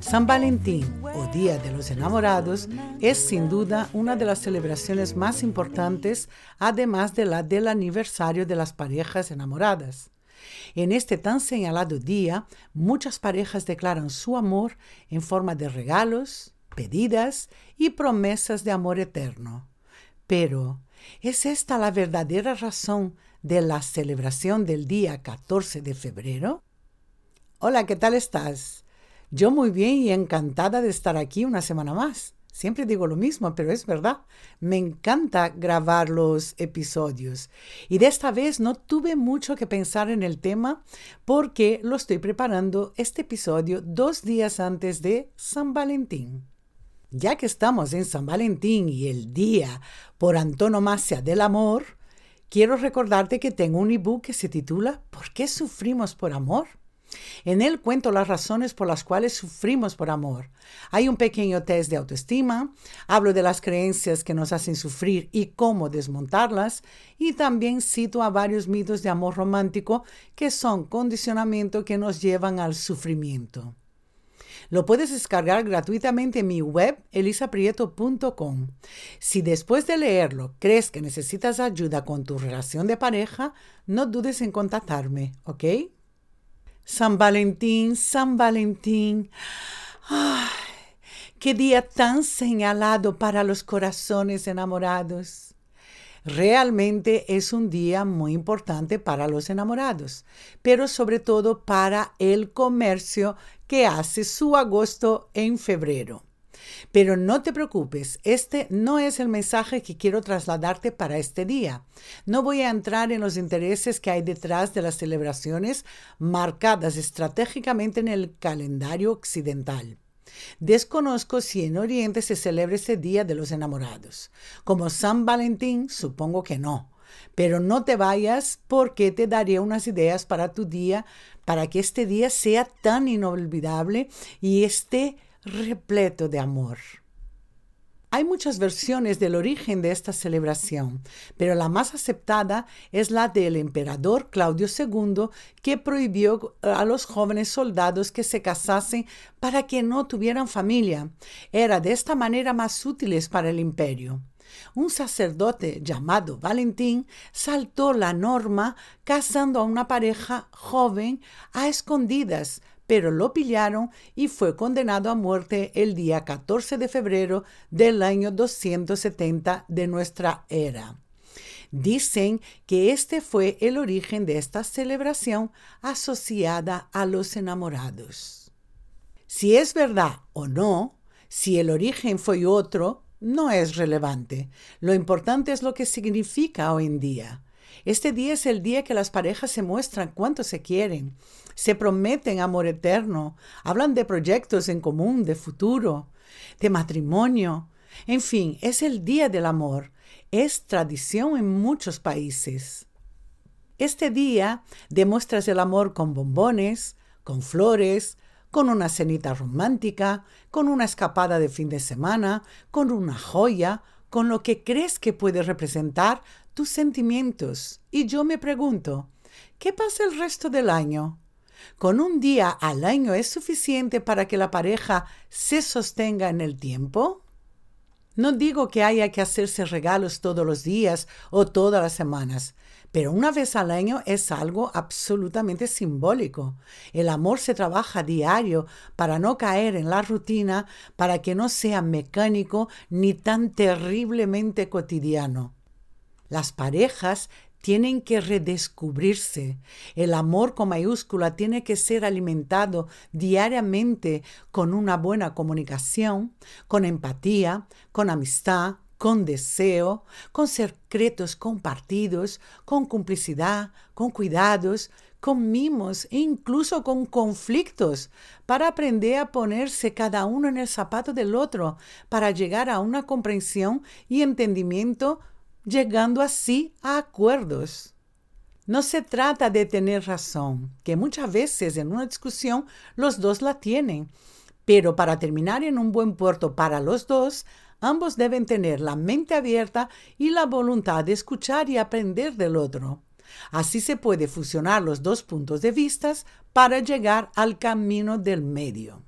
San Valentín o Día de los Enamorados es sin duda una de las celebraciones más importantes, además de la del aniversario de las parejas enamoradas. En este tan señalado día, muchas parejas declaran su amor en forma de regalos, pedidas y promesas de amor eterno. Pero, ¿es esta la verdadera razón de la celebración del día 14 de febrero? Hola, ¿qué tal estás? Yo muy bien y encantada de estar aquí una semana más. Siempre digo lo mismo, pero es verdad. Me encanta grabar los episodios. Y de esta vez no tuve mucho que pensar en el tema porque lo estoy preparando este episodio dos días antes de San Valentín. Ya que estamos en San Valentín y el día por antonomasia del amor, quiero recordarte que tengo un ebook que se titula ¿Por qué sufrimos por amor? En él cuento las razones por las cuales sufrimos por amor. Hay un pequeño test de autoestima, hablo de las creencias que nos hacen sufrir y cómo desmontarlas, y también cito a varios mitos de amor romántico que son condicionamiento que nos llevan al sufrimiento. Lo puedes descargar gratuitamente en mi web elisaprieto.com. Si después de leerlo crees que necesitas ayuda con tu relación de pareja, no dudes en contactarme, ¿ok? San Valentín, San Valentín. qué día tan señalado para los corazones enamorados. Realmente es un día muy importante para los enamorados, pero sobre todo para el comercio que hace su agosto en febrero. Pero no te preocupes, este no es el mensaje que quiero trasladarte para este día. No voy a entrar en los intereses que hay detrás de las celebraciones marcadas estratégicamente en el calendario occidental. Desconozco si en Oriente se celebra ese Día de los Enamorados. Como San Valentín, supongo que no. Pero no te vayas porque te daré unas ideas para tu día, para que este día sea tan inolvidable y esté repleto de amor. Hay muchas versiones del origen de esta celebración, pero la más aceptada es la del emperador Claudio II, que prohibió a los jóvenes soldados que se casasen para que no tuvieran familia. Era de esta manera más útiles para el imperio. Un sacerdote llamado Valentín saltó la norma casando a una pareja joven a escondidas pero lo pillaron y fue condenado a muerte el día 14 de febrero del año 270 de nuestra era. Dicen que este fue el origen de esta celebración asociada a los enamorados. Si es verdad o no, si el origen fue otro, no es relevante. Lo importante es lo que significa hoy en día. Este día es el día que las parejas se muestran cuánto se quieren, se prometen amor eterno, hablan de proyectos en común, de futuro, de matrimonio. En fin, es el día del amor. Es tradición en muchos países. Este día demuestras el amor con bombones, con flores, con una cenita romántica, con una escapada de fin de semana, con una joya, con lo que crees que puede representar tus sentimientos. Y yo me pregunto, ¿qué pasa el resto del año? ¿Con un día al año es suficiente para que la pareja se sostenga en el tiempo? No digo que haya que hacerse regalos todos los días o todas las semanas, pero una vez al año es algo absolutamente simbólico. El amor se trabaja diario para no caer en la rutina, para que no sea mecánico ni tan terriblemente cotidiano. Las parejas tienen que redescubrirse. El amor con mayúscula tiene que ser alimentado diariamente con una buena comunicación, con empatía, con amistad, con deseo, con secretos compartidos, con complicidad, con cuidados, con mimos e incluso con conflictos, para aprender a ponerse cada uno en el zapato del otro, para llegar a una comprensión y entendimiento llegando así a acuerdos. No se trata de tener razón, que muchas veces en una discusión los dos la tienen, pero para terminar en un buen puerto para los dos, ambos deben tener la mente abierta y la voluntad de escuchar y aprender del otro. Así se puede fusionar los dos puntos de vista para llegar al camino del medio.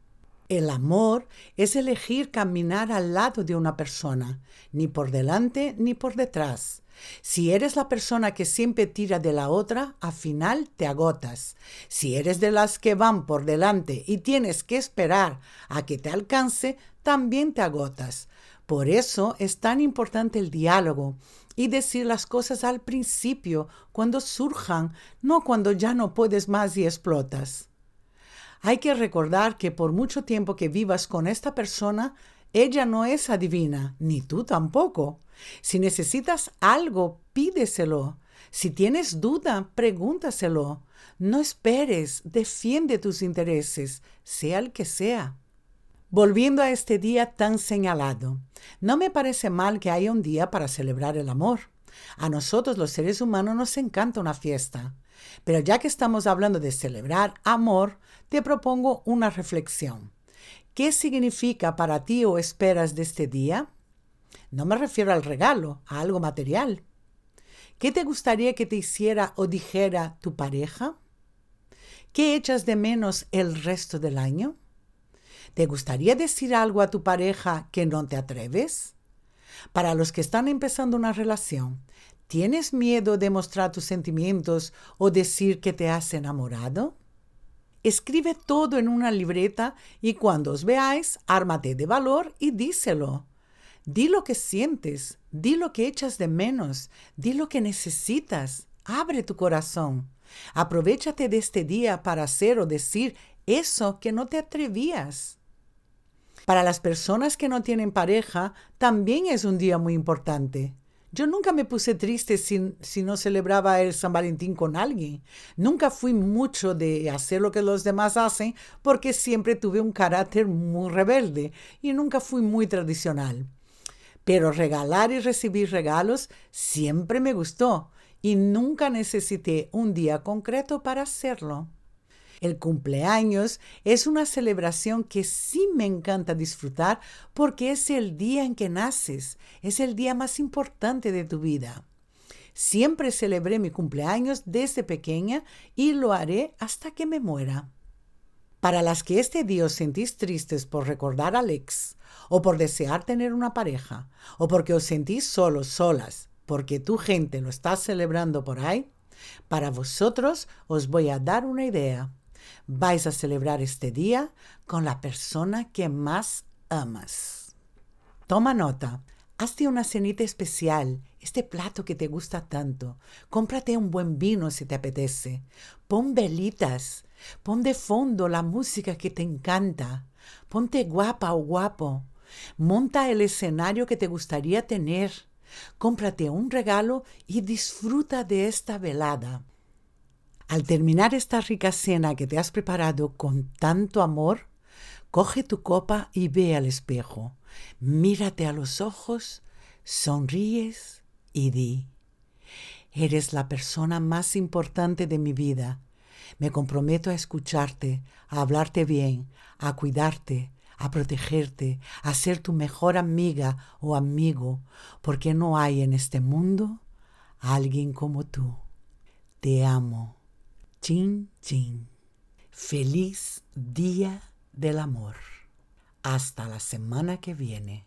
El amor es elegir caminar al lado de una persona, ni por delante ni por detrás. Si eres la persona que siempre tira de la otra, al final te agotas. Si eres de las que van por delante y tienes que esperar a que te alcance, también te agotas. Por eso es tan importante el diálogo y decir las cosas al principio, cuando surjan, no cuando ya no puedes más y explotas. Hay que recordar que por mucho tiempo que vivas con esta persona, ella no es adivina, ni tú tampoco. Si necesitas algo, pídeselo. Si tienes duda, pregúntaselo. No esperes, defiende tus intereses, sea el que sea. Volviendo a este día tan señalado, no me parece mal que haya un día para celebrar el amor. A nosotros los seres humanos nos encanta una fiesta. Pero ya que estamos hablando de celebrar amor, te propongo una reflexión. ¿Qué significa para ti o esperas de este día? No me refiero al regalo, a algo material. ¿Qué te gustaría que te hiciera o dijera tu pareja? ¿Qué echas de menos el resto del año? ¿Te gustaría decir algo a tu pareja que no te atreves? Para los que están empezando una relación, ¿Tienes miedo de mostrar tus sentimientos o decir que te has enamorado? Escribe todo en una libreta y cuando os veáis, ármate de valor y díselo. Di lo que sientes, di lo que echas de menos, di lo que necesitas. Abre tu corazón. Aprovechate de este día para hacer o decir eso que no te atrevías. Para las personas que no tienen pareja, también es un día muy importante. Yo nunca me puse triste si, si, no celebraba el San Valentín con alguien. Nunca fui mucho de hacer lo que los demás hacen porque siempre tuve un carácter muy rebelde y nunca fui muy tradicional. Pero regalar y recibir regalos siempre me gustó y nunca necesité un día concreto para hacerlo. El cumpleaños es una celebración que sí me encanta disfrutar porque es el día en que naces, es el día más importante de tu vida. Siempre celebré mi cumpleaños desde pequeña y lo haré hasta que me muera. Para las que este día os sentís tristes por recordar al ex, o por desear tener una pareja, o porque os sentís solos, solas, porque tu gente lo está celebrando por ahí, para vosotros os voy a dar una idea vais a celebrar este día con la persona que más amas. Toma nota. Hazte una cenita especial, este plato que te gusta tanto. Cómprate un buen vino si te apetece. Pon velitas. Pon de fondo la música que te encanta. Ponte guapa o guapo. Monta el escenario que te gustaría tener. Cómprate un regalo y disfruta de esta velada. Al terminar esta rica cena que te has preparado con tanto amor, coge tu copa y ve al espejo, mírate a los ojos, sonríes y di, eres la persona más importante de mi vida. Me comprometo a escucharte, a hablarte bien, a cuidarte, a protegerte, a ser tu mejor amiga o amigo, porque no hay en este mundo alguien como tú. Te amo. Chin Chin. Feliz Día del Amor. Hasta la semana que viene.